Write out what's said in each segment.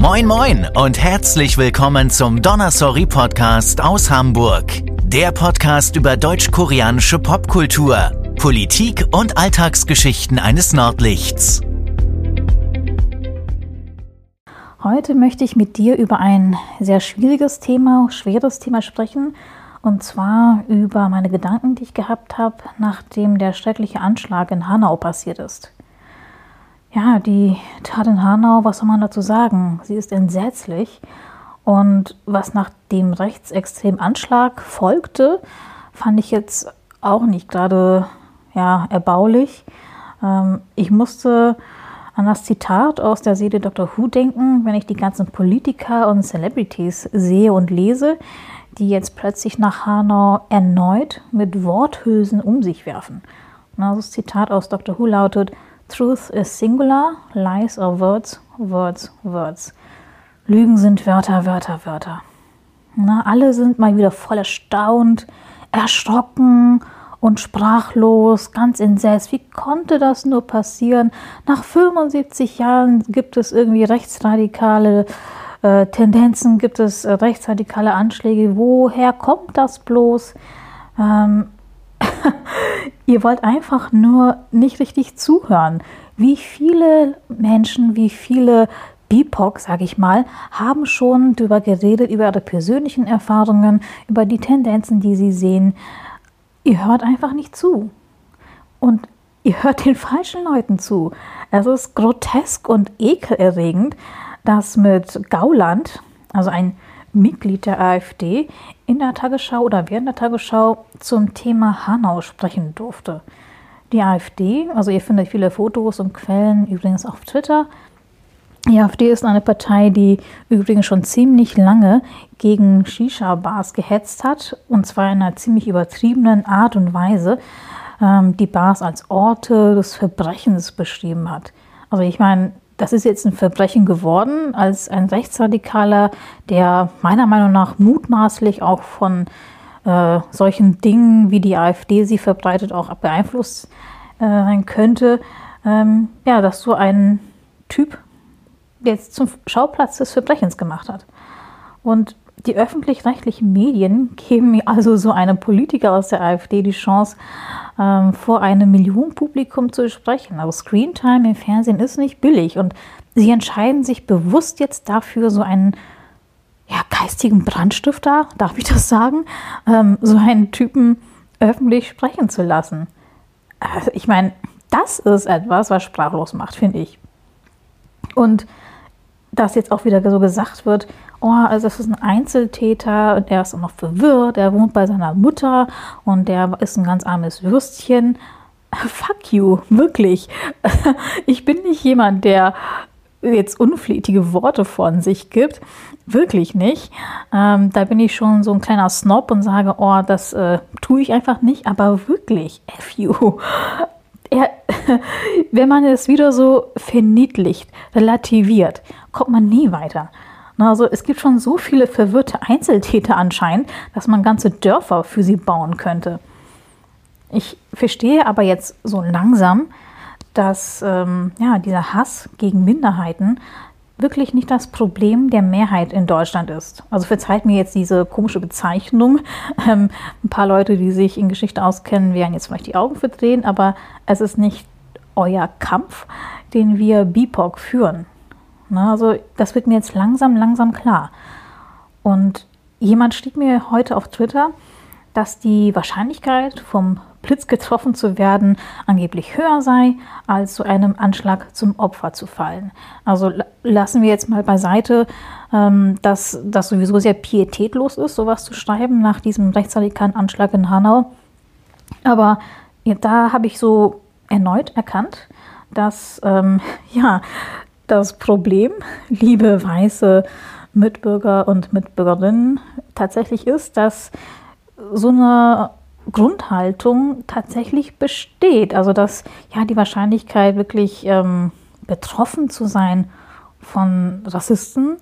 Moin moin und herzlich willkommen zum Donnersorry Podcast aus Hamburg. Der Podcast über deutsch-koreanische Popkultur, Politik und Alltagsgeschichten eines Nordlichts. Heute möchte ich mit dir über ein sehr schwieriges Thema, schweres Thema sprechen. Und zwar über meine Gedanken, die ich gehabt habe, nachdem der schreckliche Anschlag in Hanau passiert ist. Ja, die Tat in Hanau, was soll man dazu sagen? Sie ist entsetzlich. Und was nach dem rechtsextremen Anschlag folgte, fand ich jetzt auch nicht gerade ja, erbaulich. Ähm, ich musste an das Zitat aus der Serie Dr. Who denken, wenn ich die ganzen Politiker und Celebrities sehe und lese, die jetzt plötzlich nach Hanau erneut mit Worthülsen um sich werfen. Und das Zitat aus Dr. Who lautet, Truth is singular, lies are words, words, words. Lügen sind Wörter, Wörter, Wörter. Na, alle sind mal wieder voll erstaunt, erschrocken und sprachlos, ganz entsetzt. Wie konnte das nur passieren? Nach 75 Jahren gibt es irgendwie rechtsradikale äh, Tendenzen, gibt es rechtsradikale Anschläge. Woher kommt das bloß? Ähm, Ihr wollt einfach nur nicht richtig zuhören. Wie viele Menschen, wie viele BIPOC, sage ich mal, haben schon darüber geredet, über ihre persönlichen Erfahrungen, über die Tendenzen, die sie sehen. Ihr hört einfach nicht zu. Und ihr hört den falschen Leuten zu. Es ist grotesk und ekelerregend, dass mit Gauland, also ein Mitglied der AfD in der Tagesschau oder während der Tagesschau zum Thema Hanau sprechen durfte. Die AfD, also ihr findet viele Fotos und Quellen übrigens auf Twitter. Die AfD ist eine Partei, die übrigens schon ziemlich lange gegen Shisha-Bars gehetzt hat, und zwar in einer ziemlich übertriebenen Art und Weise, ähm, die Bars als Orte des Verbrechens beschrieben hat. Also ich meine, das ist jetzt ein Verbrechen geworden, als ein Rechtsradikaler, der meiner Meinung nach mutmaßlich auch von äh, solchen Dingen, wie die AfD sie verbreitet, auch beeinflusst äh, sein könnte. Ähm, ja, dass so ein Typ jetzt zum Schauplatz des Verbrechens gemacht hat. Und die öffentlich-rechtlichen Medien geben also so einem Politiker aus der AfD die Chance, ähm, vor einem Millionenpublikum zu sprechen. Also Screentime im Fernsehen ist nicht billig und sie entscheiden sich bewusst jetzt dafür, so einen ja, geistigen Brandstifter, darf ich das sagen, ähm, so einen Typen öffentlich sprechen zu lassen. Also ich meine, das ist etwas, was sprachlos macht, finde ich. Und dass jetzt auch wieder so gesagt wird, oh, also das ist ein Einzeltäter und er ist auch noch verwirrt, er wohnt bei seiner Mutter und der ist ein ganz armes Würstchen. Fuck you, wirklich. Ich bin nicht jemand, der jetzt unflätige Worte von sich gibt. Wirklich nicht. Ähm, da bin ich schon so ein kleiner Snob und sage, oh, das äh, tue ich einfach nicht. Aber wirklich, F you. Er, wenn man es wieder so verniedlicht, relativiert, kommt man nie weiter. Also es gibt schon so viele verwirrte Einzeltäter anscheinend, dass man ganze Dörfer für sie bauen könnte. Ich verstehe aber jetzt so langsam, dass ähm, ja, dieser Hass gegen Minderheiten wirklich nicht das Problem der Mehrheit in Deutschland ist. Also verzeiht mir jetzt diese komische Bezeichnung. Ähm, ein paar Leute, die sich in Geschichte auskennen, werden jetzt vielleicht die Augen verdrehen, aber es ist nicht euer Kampf, den wir BIPOC führen. Na, also das wird mir jetzt langsam, langsam klar. Und jemand schrieb mir heute auf Twitter, dass die Wahrscheinlichkeit vom Blitz getroffen zu werden angeblich höher sei, als zu einem Anschlag zum Opfer zu fallen. Also lassen wir jetzt mal beiseite, ähm, dass das sowieso sehr pietätlos ist, sowas zu schreiben nach diesem rechtsradikalen Anschlag in Hanau. Aber da habe ich so erneut erkannt, dass ähm, ja, das Problem, liebe weiße Mitbürger und Mitbürgerinnen, tatsächlich ist, dass so eine Grundhaltung tatsächlich besteht. Also dass ja die Wahrscheinlichkeit wirklich ähm, betroffen zu sein von Rassisten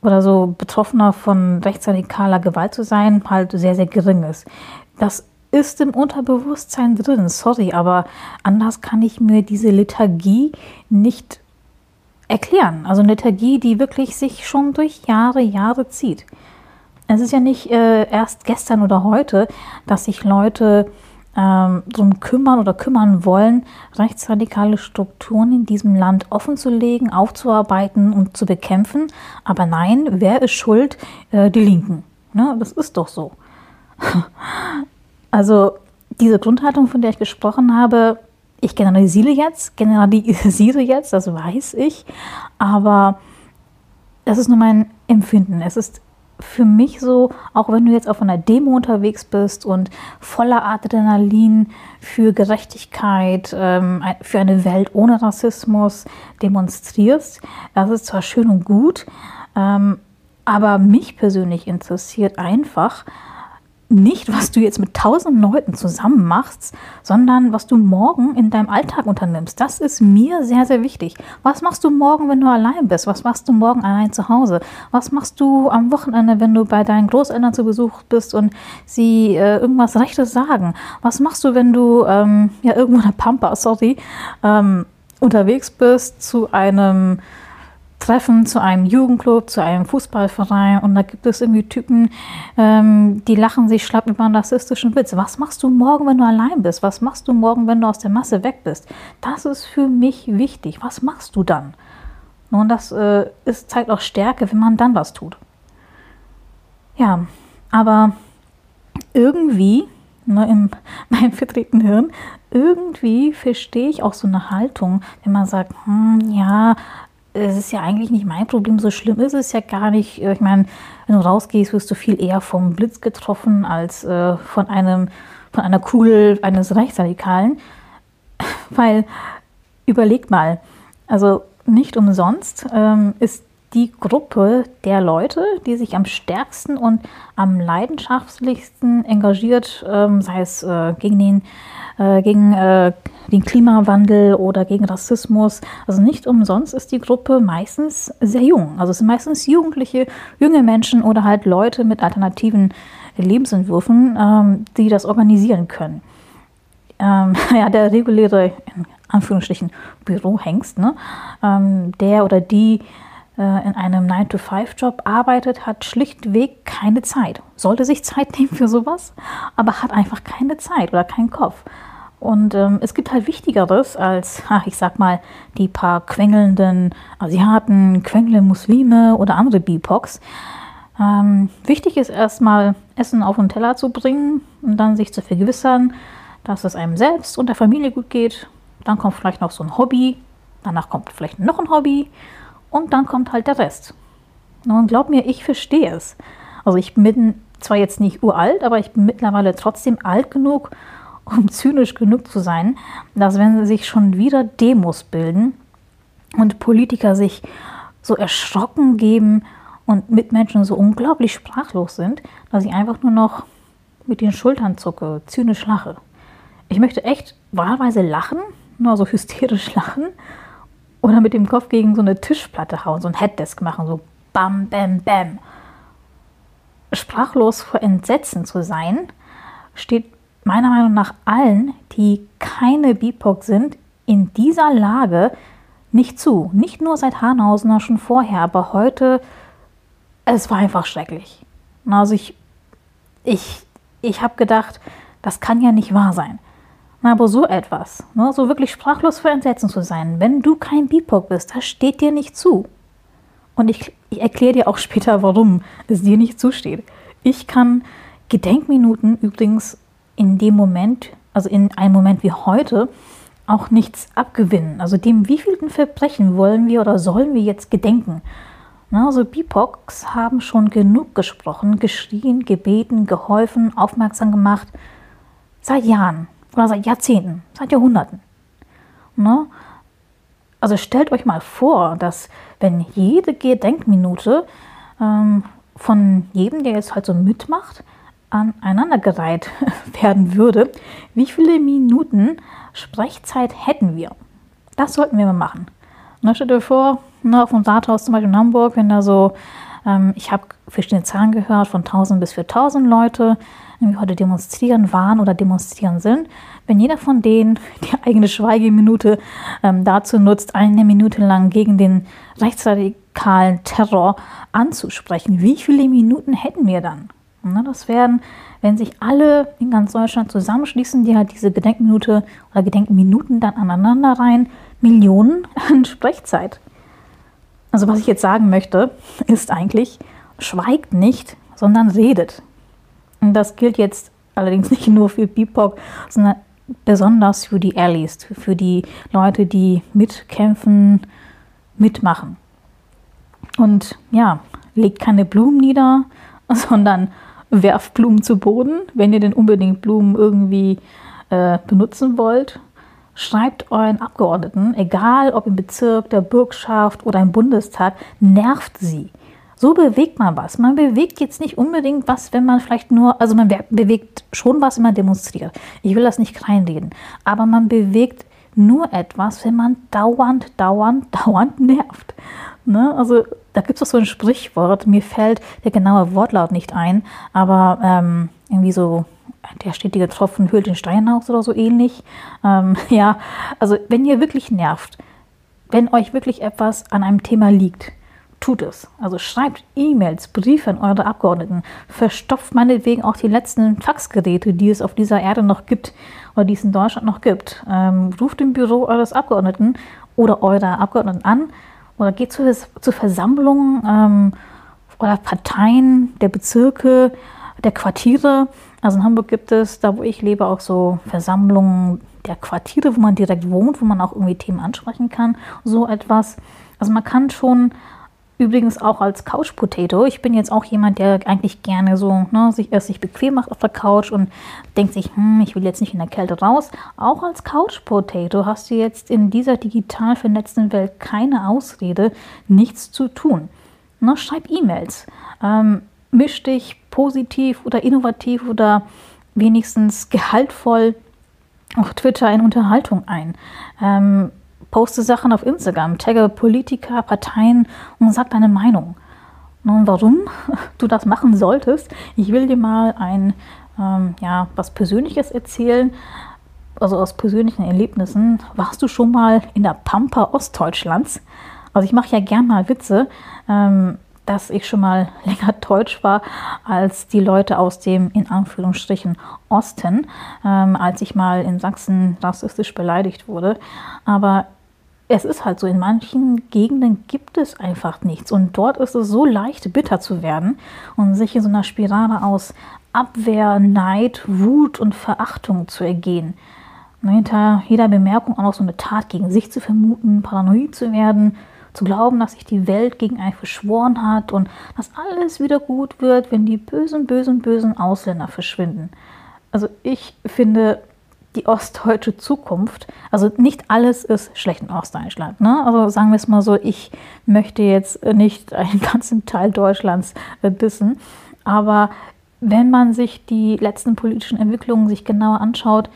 oder so betroffener von rechtsradikaler Gewalt zu sein, halt sehr, sehr gering ist. Das ist im Unterbewusstsein drin, sorry, aber anders kann ich mir diese Lethargie nicht erklären. Also eine Liturgie, die wirklich sich schon durch Jahre, Jahre zieht. Es ist ja nicht äh, erst gestern oder heute, dass sich Leute ähm, darum kümmern oder kümmern wollen, rechtsradikale Strukturen in diesem Land offenzulegen, aufzuarbeiten und zu bekämpfen. Aber nein, wer ist schuld? Äh, die Linken. Ne? Das ist doch so. also diese Grundhaltung, von der ich gesprochen habe, ich generalisiere jetzt, generalisiere jetzt, das weiß ich, aber das ist nur mein Empfinden. Es ist für mich so, auch wenn du jetzt auf einer Demo unterwegs bist und voller Adrenalin für Gerechtigkeit, ähm, für eine Welt ohne Rassismus demonstrierst, das ist zwar schön und gut, ähm, aber mich persönlich interessiert einfach, nicht, was du jetzt mit tausend Leuten zusammen machst, sondern was du morgen in deinem Alltag unternimmst. Das ist mir sehr, sehr wichtig. Was machst du morgen, wenn du allein bist? Was machst du morgen allein zu Hause? Was machst du am Wochenende, wenn du bei deinen Großeltern zu Besuch bist und sie äh, irgendwas Rechtes sagen? Was machst du, wenn du ähm, ja irgendwo in der Pampa, sorry, ähm, unterwegs bist zu einem Treffen zu einem Jugendclub, zu einem Fußballverein und da gibt es irgendwie Typen, ähm, die lachen sich schlapp über einen rassistischen Witz. Was machst du morgen, wenn du allein bist? Was machst du morgen, wenn du aus der Masse weg bist? Das ist für mich wichtig. Was machst du dann? Und das äh, ist, zeigt auch Stärke, wenn man dann was tut. Ja, aber irgendwie, ne, in meinem vertretenen Hirn, irgendwie verstehe ich auch so eine Haltung, wenn man sagt, hm, ja, es ist ja eigentlich nicht mein Problem, so schlimm ist es ja gar nicht. Ich meine, wenn du rausgehst, wirst du viel eher vom Blitz getroffen als äh, von einem von einer Kugel eines Rechtsradikalen. Weil, überleg mal, also nicht umsonst ähm, ist die Gruppe der Leute, die sich am stärksten und am leidenschaftlichsten engagiert, ähm, sei es äh, gegen den äh, gegen äh, den Klimawandel oder gegen Rassismus. Also nicht umsonst ist die Gruppe meistens sehr jung. Also es sind meistens Jugendliche, junge Menschen oder halt Leute mit alternativen Lebensentwürfen, ähm, die das organisieren können. Ähm, ja, der reguläre, in Anführungsstrichen, Bürohengst, ne? Ähm, der oder die in einem 9-to-5-Job arbeitet, hat schlichtweg keine Zeit. Sollte sich Zeit nehmen für sowas, aber hat einfach keine Zeit oder keinen Kopf. Und ähm, es gibt halt Wichtigeres als, ach, ich sag mal, die paar quengelnden Asiaten, quengelnde Muslime oder andere BIPOCs. Ähm, wichtig ist erstmal, Essen auf den Teller zu bringen und dann sich zu vergewissern, dass es einem selbst und der Familie gut geht. Dann kommt vielleicht noch so ein Hobby, danach kommt vielleicht noch ein Hobby und dann kommt halt der Rest. Und glaub mir, ich verstehe es. Also ich bin zwar jetzt nicht uralt, aber ich bin mittlerweile trotzdem alt genug, um zynisch genug zu sein, dass wenn sich schon wieder Demos bilden und Politiker sich so erschrocken geben und Mitmenschen so unglaublich sprachlos sind, dass ich einfach nur noch mit den Schultern zucke, zynisch lache. Ich möchte echt wahlweise lachen, nur so hysterisch lachen oder mit dem Kopf gegen so eine Tischplatte hauen, so ein Headdesk machen, so bam, bam, bam. Sprachlos vor Entsetzen zu sein, steht meiner Meinung nach allen, die keine BIPOC sind, in dieser Lage nicht zu. Nicht nur seit Hanhausen, sondern schon vorher, aber heute, es war einfach schrecklich. Also ich, ich, ich habe gedacht, das kann ja nicht wahr sein. Aber so etwas, ne, so wirklich sprachlos vor Entsetzen zu sein, wenn du kein BIPOC bist, das steht dir nicht zu. Und ich, ich erkläre dir auch später, warum es dir nicht zusteht. Ich kann Gedenkminuten übrigens in dem Moment, also in einem Moment wie heute, auch nichts abgewinnen. Also dem wievielten Verbrechen wollen wir oder sollen wir jetzt gedenken? Na, also BIPOCs haben schon genug gesprochen, geschrien, gebeten, geholfen, aufmerksam gemacht. Seit Jahren oder seit Jahrzehnten, seit Jahrhunderten. Ne? Also stellt euch mal vor, dass wenn jede Gedenkminute ähm, von jedem, der jetzt halt so mitmacht, aneinandergereiht werden würde, wie viele Minuten Sprechzeit hätten wir? Das sollten wir mal machen. Na, stell dir vor, ne, auf dem Rathaus zum Beispiel in Hamburg, wenn da so Ähm, ich habe verschiedene Zahlen gehört, von 1000 bis 4000 Leute, die heute demonstrieren waren oder demonstrieren sind. Wenn jeder von denen die eigene Schweigeminute ähm, dazu nutzt, eine Minute lang gegen den rechtsradikalen Terror anzusprechen, wie viele Minuten hätten wir dann? Na, das wären, wenn sich alle in ganz Deutschland zusammenschließen, die halt diese Gedenkminute oder Gedenkminuten dann aneinander rein, Millionen an Sprechzeit. Also was ich jetzt sagen möchte, ist eigentlich, schweigt nicht, sondern redet. Und das gilt jetzt allerdings nicht nur für BIPOC, sondern besonders für die Allies, für die Leute, die mitkämpfen, mitmachen. Und ja, legt keine Blumen nieder, sondern werft Blumen zu Boden, wenn ihr denn unbedingt Blumen irgendwie äh, benutzen wollt. Schreibt euren Abgeordneten, egal ob im Bezirk, der Bürgschaft oder im Bundestag, nervt sie. So bewegt man was. Man bewegt jetzt nicht unbedingt was, wenn man vielleicht nur, also man bewegt schon was, wenn man demonstriert. Ich will das nicht kleinreden, aber man bewegt nur etwas, wenn man dauernd, dauernd, dauernd nervt. Ne? Also da gibt es auch so ein Sprichwort, mir fällt der genaue Wortlaut nicht ein, aber ähm, irgendwie so, der stetige Tropfen hüllt den Stein aus oder so ähnlich. Ähm, ja, also wenn ihr wirklich nervt, wenn euch wirklich etwas an einem Thema liegt, tut es. Also schreibt E-Mails, Briefe an eure Abgeordneten, verstopft meinetwegen auch die letzten Faxgeräte, die es auf dieser Erde noch gibt oder die es in Deutschland noch gibt. Ähm, ruft im Büro eures Abgeordneten oder eurer Abgeordneten an oder geht zu, zu Versammlungen ähm, oder Parteien der Bezirke, der Quartiere. Also in Hamburg gibt es, da wo ich lebe, auch so Versammlungen der Quartiere, wo man direkt wohnt, wo man auch irgendwie Themen ansprechen kann, so etwas. Also man kann schon Übrigens auch als Couch Potato. Ich bin jetzt auch jemand, der eigentlich gerne so ne, sich, es sich bequem macht auf der Couch und denkt sich, hm, ich will jetzt nicht in der Kälte raus. Auch als Couch Potato hast du jetzt in dieser digital vernetzten Welt keine Ausrede, nichts zu tun. Ne, schreib E-Mails. Ähm, misch dich positiv oder innovativ oder wenigstens gehaltvoll auf Twitter in Unterhaltung ein. Ähm, poste Sachen auf Instagram, tagge Politiker, Parteien und sag deine Meinung. Nun, warum du das machen solltest, ich will dir mal ein, ähm, ja, was Persönliches erzählen, also aus persönlichen Erlebnissen. Warst du schon mal in der Pampa Ostdeutschlands? Also ich mache ja gern mal Witze, ähm, dass ich schon mal länger deutsch war als die Leute aus dem in Anführungsstrichen Osten, ähm, als ich mal in Sachsen rassistisch beleidigt wurde. Aber es ist halt so, in manchen Gegenden gibt es einfach nichts. Und dort ist es so leicht, bitter zu werden und sich in so einer Spirale aus Abwehr, Neid, Wut und Verachtung zu ergehen. Hinter jeder Bemerkung auch noch so eine Tat gegen sich zu vermuten, paranoid zu werden, zu glauben, dass sich die Welt gegen einen verschworen hat und dass alles wieder gut wird, wenn die bösen, bösen, bösen Ausländer verschwinden. Also ich finde, die ostdeutsche Zukunft. Also nicht alles ist schlecht in Ostdeutschland. Ne? Also sagen wir es mal so, ich möchte jetzt nicht einen ganzen Teil Deutschlands äh, dissen. Aber wenn man sich die letzten politischen Entwicklungen sich genauer anschaut,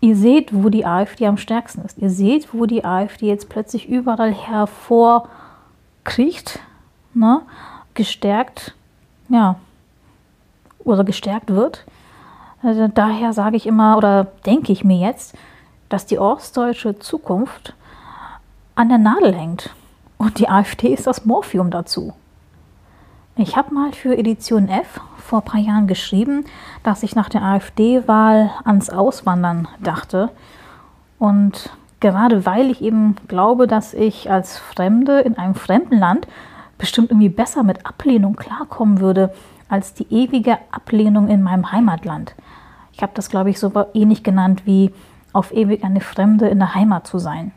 ihr seht, wo die AfD am stärksten ist. Ihr seht, wo die AfD jetzt plötzlich überall hervorkriecht, ne? gestärkt, ja, oder gestärkt wird. Also daher sage ich immer oder denke ich mir jetzt, dass die ostdeutsche Zukunft an der Nadel hängt. Und die AfD ist das Morphium dazu. Ich habe mal für Edition F vor ein paar Jahren geschrieben, dass ich nach der AfD-Wahl ans Auswandern dachte. Und gerade weil ich eben glaube, dass ich als Fremde in einem fremden Land bestimmt irgendwie besser mit Ablehnung klarkommen würde als die ewige Ablehnung in meinem Heimatland. Ich habe das, glaube ich, so ähnlich genannt wie auf ewig eine Fremde in der Heimat zu sein.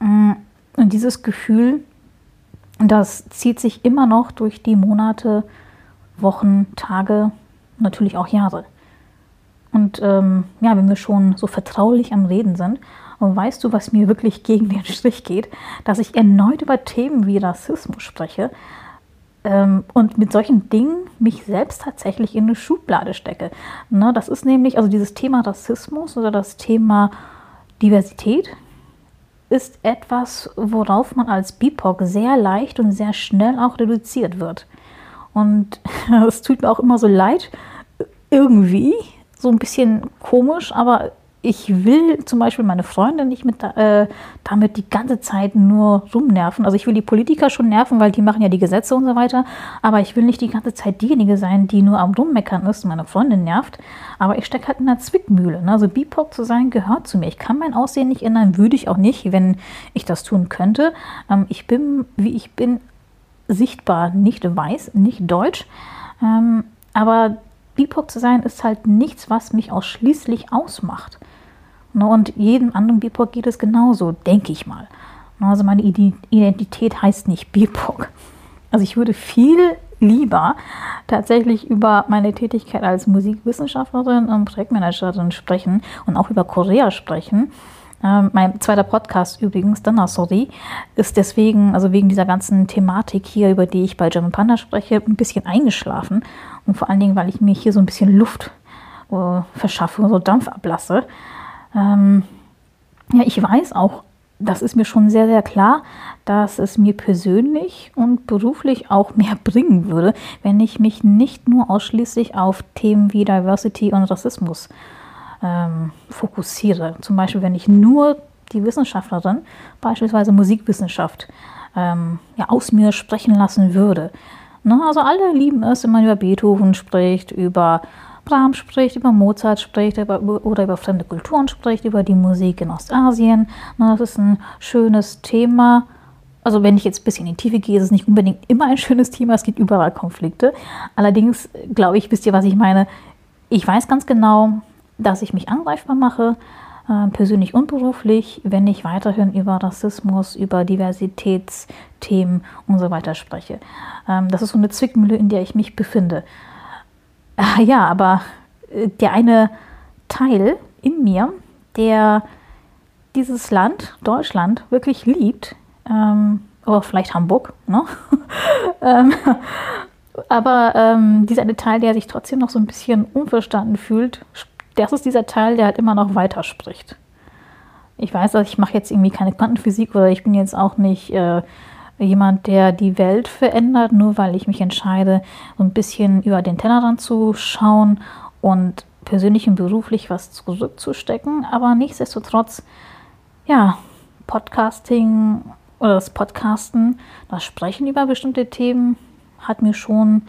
Mm, und dieses Gefühl, das zieht sich immer noch durch die Monate, Wochen, Tage, natürlich auch Jahre. Und ähm, ja, wenn wir schon so vertraulich am Reden sind, weißt du, was mir wirklich gegen den Strich geht, dass ich erneut über Themen wie Rassismus spreche, ähm, und mit solchen Dingen mich selbst tatsächlich in eine Schublade stecke. Ne, das ist nämlich, also dieses Thema Rassismus oder das Thema Diversität ist etwas, worauf man als BIPOC sehr leicht und sehr schnell auch reduziert wird. Und es tut mir auch immer so leid, irgendwie, so ein bisschen komisch, aber ich will zum Beispiel meine Freunde nicht mit, äh, damit die ganze Zeit nur rumnerven. Also ich will die Politiker schon nerven, weil die machen ja die Gesetze und so weiter. Aber ich will nicht die ganze Zeit diejenige sein, die nur am Rummeckern ist und meine Freundin nervt. Aber ich stecke halt in einer Zwickmühle. Ne? Also BIPOC zu sein gehört zu mir. Ich kann mein Aussehen nicht ändern, würde ich auch nicht, wenn ich das tun könnte. Ähm, ich bin, wie ich bin, sichtbar nicht weiß, nicht deutsch. Ähm, aber BIPOC zu sein ist halt nichts, was mich ausschließlich ausmacht. Ne, und jedem anderen BIPOC geht es genauso, denke ich mal. Ne, also meine Identität heißt nicht BIPOC. Also ich würde viel lieber tatsächlich über meine Tätigkeit als Musikwissenschaftlerin und Projektmanagerin sprechen und auch über Korea sprechen. Ähm, mein zweiter Podcast übrigens, Dana Sorry, ist deswegen, also wegen dieser ganzen Thematik hier, über die ich bei German Panda spreche, ein bisschen eingeschlafen. Und vor allen Dingen, weil ich mir hier so ein bisschen Luft äh, verschaffe, so Dampf ablasse. Ähm, ja, ich weiß auch, das ist mir schon sehr, sehr klar, dass es mir persönlich und beruflich auch mehr bringen würde, wenn ich mich nicht nur ausschließlich auf Themen wie Diversity und Rassismus ähm, fokussiere. Zum Beispiel, wenn ich nur die Wissenschaftlerin, beispielsweise Musikwissenschaft, ähm, ja, aus mir sprechen lassen würde. Ne? Also alle lieben es, wenn man über Beethoven spricht, über Brahms spricht, über Mozart spricht über, oder über fremde Kulturen spricht, über die Musik in Ostasien. Das ist ein schönes Thema. Also wenn ich jetzt ein bisschen in die Tiefe gehe, ist es nicht unbedingt immer ein schönes Thema, es gibt überall Konflikte. Allerdings glaube ich, wisst ihr, was ich meine, ich weiß ganz genau, dass ich mich angreifbar mache, äh, persönlich und beruflich, wenn ich weiterhin über Rassismus, über Diversitätsthemen und so weiter spreche. Ähm, das ist so eine Zwickmühle, in der ich mich befinde. Ja, aber äh, der eine Teil in mir, der dieses Land, Deutschland, wirklich liebt, ähm, oder vielleicht Hamburg, ne? ähm, aber ähm, dieser eine Teil, der sich trotzdem noch so ein bisschen unverstanden fühlt, das ist dieser Teil, der halt immer noch weiterspricht. Ich weiß, dass ich mache jetzt irgendwie keine Quantenphysik oder ich bin jetzt auch nicht äh, jemand, der die Welt verändert, nur weil ich mich entscheide, so ein bisschen über den Tellerrand zu schauen und persönlich und beruflich was zurückzustecken. Aber nichtsdestotrotz, ja, Podcasting oder das Podcasten, das Sprechen über bestimmte Themen hat mir schon,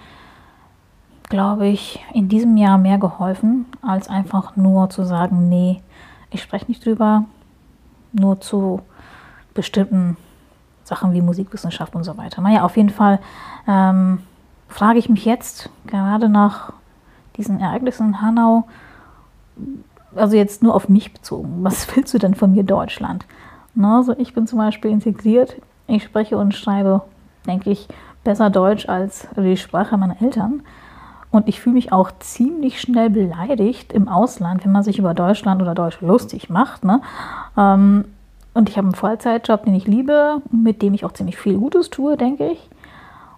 glaube ich, in diesem Jahr mehr geholfen, als einfach nur zu sagen, nee, ich spreche nicht drüber, nur zu bestimmten Sachen wie Musikwissenschaft und so weiter. Naja, auf jeden Fall ähm, frage ich mich jetzt, gerade nach diesen Ereignissen in Hanau, also jetzt nur auf mich bezogen, was willst du denn von mir Deutschland? Na, also ich bin zum Beispiel integriert, ich spreche und schreibe, denke ich, besser Deutsch als die Sprache meiner Eltern. Und ich fühle mich auch ziemlich schnell beleidigt im Ausland, wenn man sich über Deutschland oder Deutsch lustig macht. Ne? Ähm, und ich habe einen Vollzeitjob, den ich liebe, mit dem ich auch ziemlich viel Gutes tue, denke ich.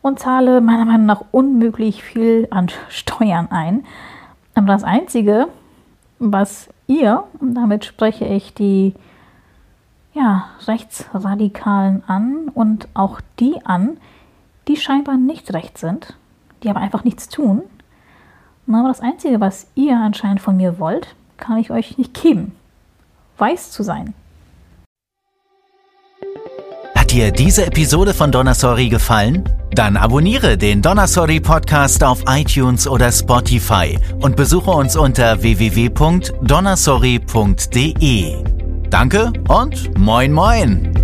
Und zahle meiner Meinung nach unmöglich viel an Steuern ein. Aber das Einzige, was ihr, und damit spreche ich die ja, Rechtsradikalen an und auch die an, die scheinbar nicht rechts sind, die aber einfach nichts tun. Aber das Einzige, was ihr anscheinend von mir wollt, kann ich euch nicht geben. Weiß zu sein. Hat dir diese Episode von Donasori gefallen? Dann abonniere den Donasori Podcast auf iTunes oder Spotify und besuche uns unter www.donasori.de. Danke und moin moin!